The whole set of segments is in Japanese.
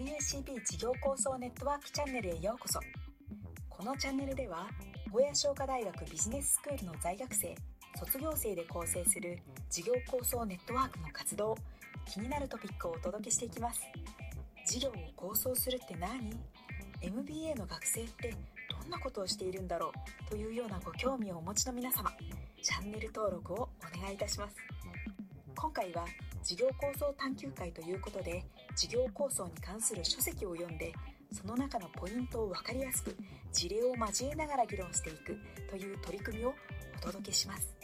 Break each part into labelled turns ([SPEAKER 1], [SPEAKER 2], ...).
[SPEAKER 1] NUCB 事業構想ネットワークチャンネルへようこそ。このチャンネルでは小屋商科大学ビジネススクールの在学生卒業生で構成する事業構想ネットワークの活動気になるトピックをお届けしていきます。事業を構想するって何？MBA の学生ってどんなことをしているんだろう？というようなご興味をお持ちの皆様チャンネル登録をお願いいたします。今回は事業構想探究会ということで事業構想に関する書籍を読んでその中のポイントを分かりやすく事例を交えながら議論していくという取り組みをお届けします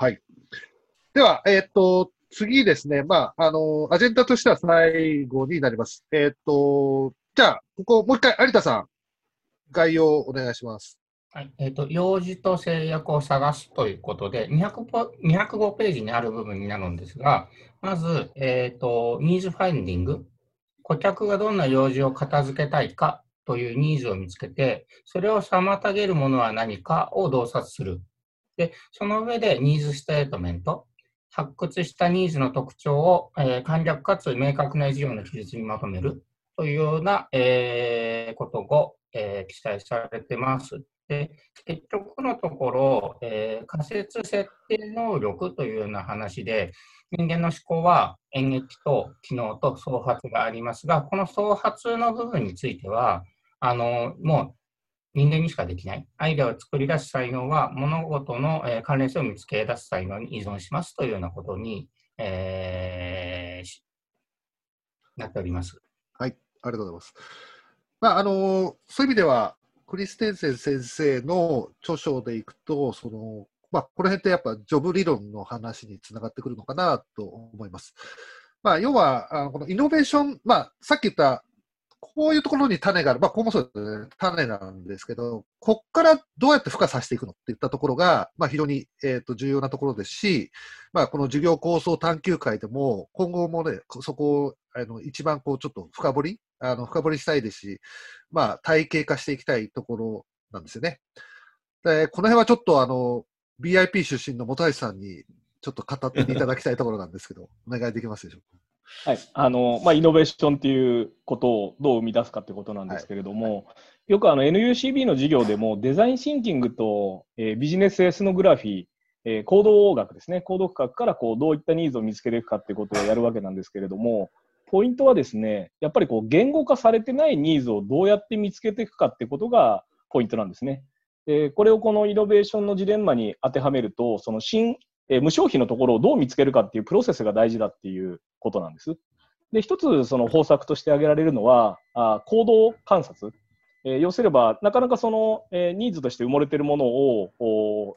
[SPEAKER 2] はい。では、えっ、と、次ですね。まあ、あの、アジェンダとしては最後になります。えっ、と、じゃあ、ここ、もう一回、有田さん、概要をお願いします。
[SPEAKER 3] はいえー、と用事と制約を探すということで200ポ、205ページにある部分になるんですが、まず、えーと、ニーズファインディング、顧客がどんな用事を片付けたいかというニーズを見つけて、それを妨げるものは何かを洞察する。で、その上でニーズステートメント、発掘したニーズの特徴を、えー簡略かつ明確な事業の記述にまとめるというような、えーことを、えー記載されてます。で結局のところ、えー仮説設定能力というような話で、人間の思考は演劇と機能と創発がありますが、この創発の部分については、あのもう人間にしかできない。アイデアを作り出す才能は物事の、えー関連性を見つけ出す才能に依存しますというようなことに、えーなっております。
[SPEAKER 2] はい、ありがとうございます。まあ、あの、そういう意味では、クリステンセン先生の著書でいくと、その、まあ、この辺ってやっぱジョブ理論の話につながってくるのかなと思います。まあ、要は、あのこのイノベーション、まあ、さっき言った、こういうところに種がある。まあ、ここもそうですね。種なんですけど、こっからどうやって孵化させていくのっていったところが、まあ、非常に、えっ、と、重要なところですし、まあ、この授業構想探究会でも、今後もね、そこを、あの、一番こう、ちょっと深掘りあの、深掘りしたいですし、まあ、体系化していきたいところなんですよね。で、この辺はちょっとあの、BIP 出身の本橋さんに、ちょっと語っていただきたいところなんですけど、お願いできますでしょうか？
[SPEAKER 4] はい、あの、まあ、イノベーションっていうことをどう生み出すかってことなんですけれども、よくあの NUCB の授業でもデザインシンキングと、えービジネスエスノグラフィー、えー行動学ですね、行動学からこうどういったニーズを見つけていくかってことをやるわけなんですけれども、ポイントはですね、やっぱりこう言語化されてないニーズをどうやって見つけていくかってことがポイントなんですね。でこれをこのイノベーションのジレンマに当てはめると、その新、え無消費のところをどう見つけるかっていうプロセスが大事だっていうことなんです。で、一つその方策として挙げられるのは、あ行動観察。えー要すれば、なかなかその、えニーズとして埋もれているものを、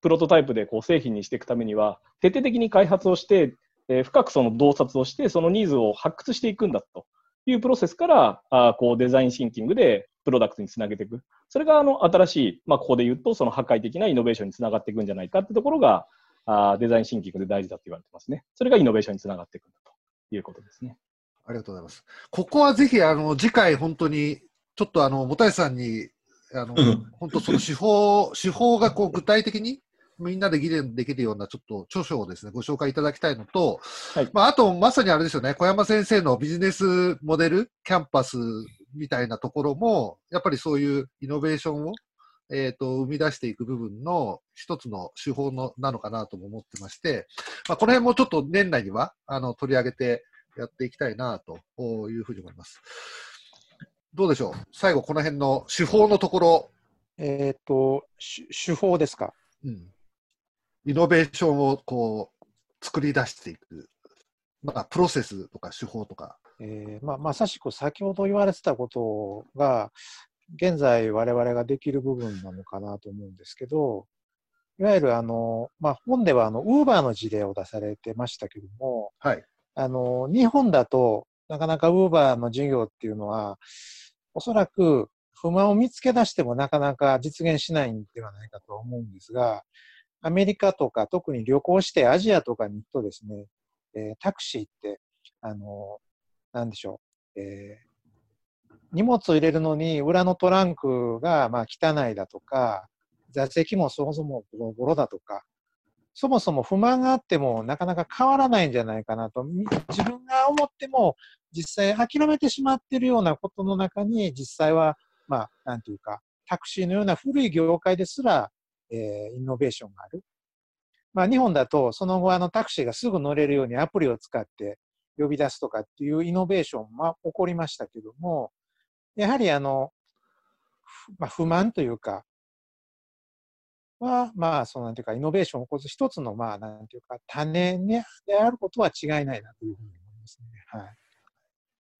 [SPEAKER 4] プロトタイプでこう製品にしていくためには、徹底的に開発をして、えー深くその洞察をして、そのニーズを発掘していくんだというプロセスから、あーこうデザインシンキングでプロダクトにつなげていく。それがあの新しい、まあ、ここで言うと、その破壊的なイノベーションにつながっていくんじゃないかってところが、あーデザインシンキングで大事だと言われてますね。それがイノベーションにつながっていくんだということですね。
[SPEAKER 2] ありがとうございます。ここはぜひ、あの、次回本当に、ちょっとあの、本橋さんに、あの、
[SPEAKER 5] うん
[SPEAKER 2] 本当その手法、手法がこう具体的にみんなで議論できるようなちょっと著書をですね、ご紹介いただきたいのと、
[SPEAKER 4] はい。
[SPEAKER 2] まあ、あと、まさにあれですよね、小山先生のビジネスモデル、キャンパスみたいなところも、やっぱりそういうイノベーションを、えっ、と、生み出していく部分の一つの手法のなのかなとも思ってまして、まあ、この辺もちょっと年内には、あの、取り上げてやっていきたいなというふうに思います。どうでしょう？最後、この辺の手法のところ、
[SPEAKER 6] えっ、と、し手法ですか？
[SPEAKER 2] うん、イノベーションをこう作り出していく、まあ、プロセスとか手法とか、
[SPEAKER 6] えーまあ、まさしく先ほど言われてたことが、現在我々ができる部分なのかなと思うんですけど、いわゆるあの、まあ、本ではあの、ウーバーの事例を出されてましたけども、
[SPEAKER 2] はい、
[SPEAKER 6] あの、日本だとなかなかウーバーの事業っていうのは、おそらく不満を見つけ出してもなかなか実現しないんではないかとは思うんですが、アメリカとか特に旅行してアジアとかに行くとですね、えータクシーって、あの、なんでしょう、えー荷物を入れるのに裏のトランクがまあ汚いだとか、座席もそもそもボロボロだとか、そもそも不満があってもなかなか変わらないんじゃないかなと、自分が思っても実際諦めてしまっているようなことの中に、実際は、まあ、なんていうか、タクシーのような古い業界ですら、えー、イノベーションがある。まあ、日本だと、その後、あの、タクシーがすぐ乗れるようにアプリを使って呼び出すとかっていうイノベーションも起こりましたけども、やはりあの、まあ、不満というか、は、まあ、そのなんていうか、イノベーションを起こす一つの、まあ、なんていうか、種、ね、であることは違いないなというふうに思いますね。はい。あ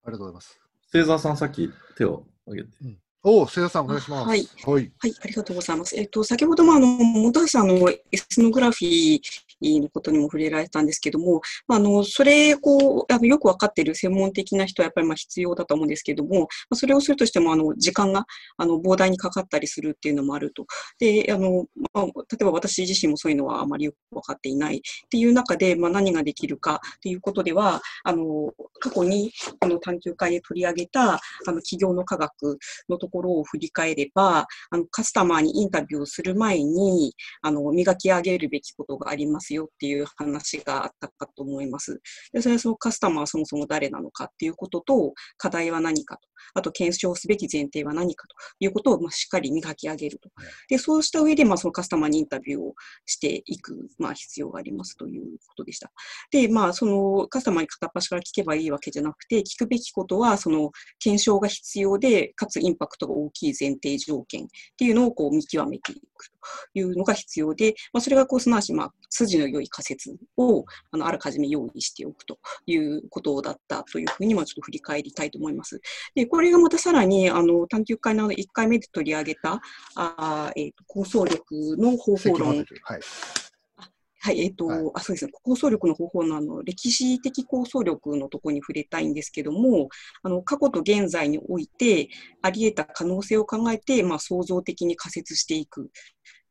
[SPEAKER 2] りがとうございます。
[SPEAKER 5] 星座さん、さっき手を挙げて。
[SPEAKER 2] うんお瀬田さん、お願いします。
[SPEAKER 7] はい。はい、はい、ありがとうございます。えっ、と、先ほども、あの、本橋さんのエスノグラフィーのことにも触れられたんですけども、あ、の、それ、こう、あのよくわかっている専門的な人はやっぱりまあ必要だと思うんですけども、ま、それをするとしても、あの、時間が、あの、膨大にかかったりするっていうのもあると。で、あの、まあ、例えば私自身もそういうのはあまりよくわかっていないっていう中で、まあ、何ができるかっていうことでは、あの、過去に、この探究会で取り上げた、あの、企業の科学のところを振り返れば、あのカスタマーにインタビューをする前に、あの磨き上げるべきことがありますよっていう話があったかと思います。でそれはそのカスタマーはそもそも誰なのかっていうことと、課題は何かと、あと検証すべき前提は何かということを、まあ、しっかり磨き上げると。で、そうした上で、まあ、そのカスタマーにインタビューをしていく、まあ、必要がありますということでした。で、まあ、そのカスタマーに片っ端から聞けばいいわけじゃなくて、聞くべきことは、その検証が必要で、かつインパクトが大きい前提条件っていうのをこう見極めていくというのが必要で、まあ、それがこうすなわち、まあ、筋の良い仮説をあのあらかじめ用意しておくということだったというふうに、まあ、ちょっと振り返りたいと思います。で、これがまたさらに、あの、探究会の1回目で取り上げた、あえーと、構想力の方法論。はいはい、えっ、ー、と、はい、あ、そうですね。構想力の方法のあの、歴史的構想力のところに触れたいんですけども、あの、過去と現在において、あり得た可能性を考えて、まあ、創造的に仮説していくっ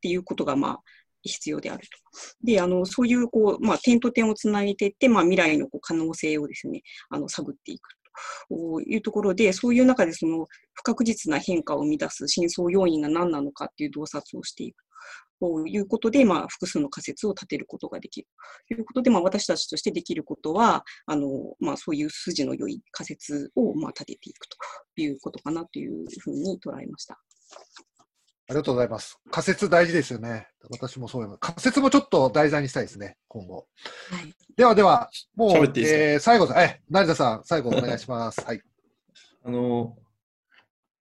[SPEAKER 7] ていうことが、まあ、必要であると。で、あの、そういう、こう、まあ、点と点をつなげていって、まあ、未来のこう可能性をですね、あの、探っていくというところで、そういう中でその不確実な変化を生み出す真相要因が何なのかっていう洞察をしていく。ということで、まあ、複数の仮説を立てることができるということで、まあ、私たちとしてできることは、あのまあ、そういう筋の良い仮説を、まあ、立てていくということかなというふうに捉えました。
[SPEAKER 2] ありがとうございます。仮説大事ですよね。私もそういう仮説もちょっと題材にしたいですね、今後。はい、ではでは、もう、えー、最後、え、成田さん、最後お願いします。はい。
[SPEAKER 5] あの、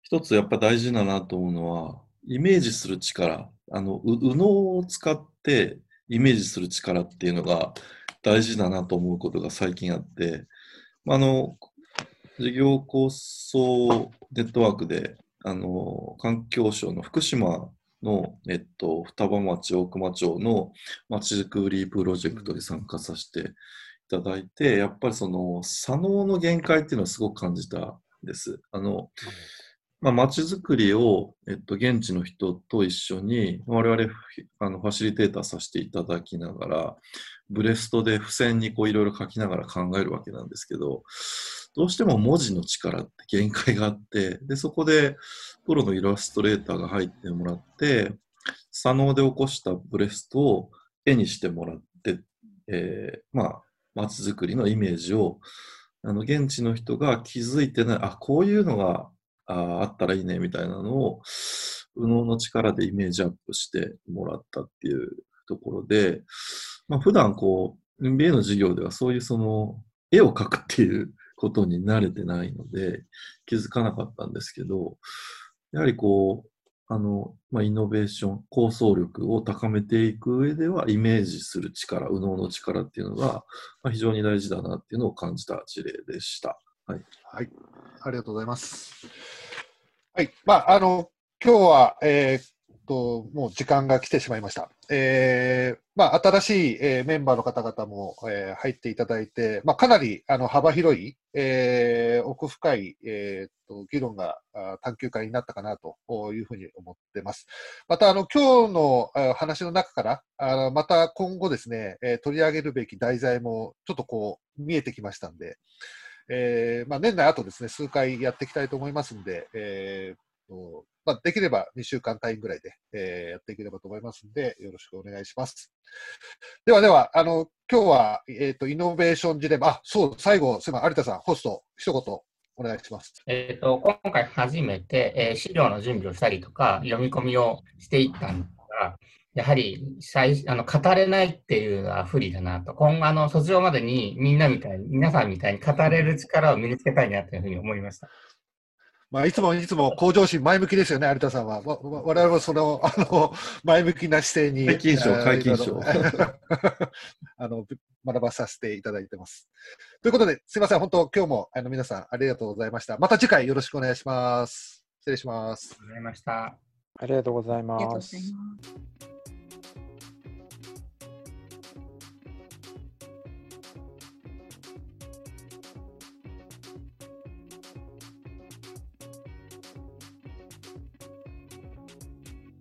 [SPEAKER 5] 一つやっぱ大事だなと思うのは、イメージする力、あの、右脳を使ってイメージする力っていうのが大事だなと思うことが最近あって、あの、事業構想ネットワークで、あの、環境省の福島の、えっと、双葉町、大熊町のまちづくりプロジェクトに参加させていただいて、やっぱりその、左脳の限界っていうのはすごく感じたんです。あの、まあ、づくりを、えっと、現地の人と一緒に、我々あのファシリテーターさせていただきながら、ブレストで付箋にいろいろ書きながら考えるわけなんですけど、どうしても文字の力って限界があって、で、そこでプロのイラストレーターが入ってもらって、左脳で起こしたブレストを絵にしてもらって、えー、まあ、街づくりのイメージを、あの、現地の人が気づいてない、あ、こういうのがああったらいいねみたいなのを、右脳の力でイメージアップしてもらったっていうところで、まあ、普段こう、MBA の授業ではそういうその、絵を描くっていうことに慣れてないので、気づかなかったんですけど、やはりこう、あの、まあ、イノベーション、構想力を高めていく上では、イメージする力、右脳の力っていうのが、まあ、非常に大事だなっていうのを感じた事例でした。はい。
[SPEAKER 2] はい。ありがとうございます。はい。まあ、あの、今日は、えー、と、もう時間が来てしまいました。えー、まあ、新しい、えー、メンバーの方々も、えー、入っていただいて、まあ、かなりあの幅広い、えー、奥深い、えー、と議論が探究会になったかなというふうに思ってます。また、あの、今日の話の中から、あまた今後ですね、えー、取り上げるべき題材もちょっとこう見えてきましたんで、えーまあ、年内あとですね、数回やっていきたいと思いますんで、えーまあ、できれば2週間単位ぐらいで、えーやっていければと思いますので、よろしくお願いします。ではでは、あの、今日は、えっ、と、イノベーションジレンマ、あ、そう、最後、すみません、有田さん、ホスト、一言、お願いします。
[SPEAKER 3] えっと今回初めて、えー資料の準備をしたりとか、読み込みをしていったんですが、やはり最あの語れないっていうのは不利だなと、今後あの卒業までにみんなみたいに、皆さんみたいに語れる力を身につけたいなというふうに思いました。
[SPEAKER 2] まあ、いつもいつも向上心前向きですよね、有田さんは。わわ我々もその、あの、前向きな姿勢に。
[SPEAKER 5] 皆勤賞
[SPEAKER 2] えー
[SPEAKER 5] 皆勤賞
[SPEAKER 2] あの、学ばさせていただいてます。ということで、すいません、本当、今日もあの皆さんありがとうございました。また次回よろしくお願いします。失礼します。
[SPEAKER 3] ありがとうございました。
[SPEAKER 6] ありがとうご
[SPEAKER 7] ざい。ます。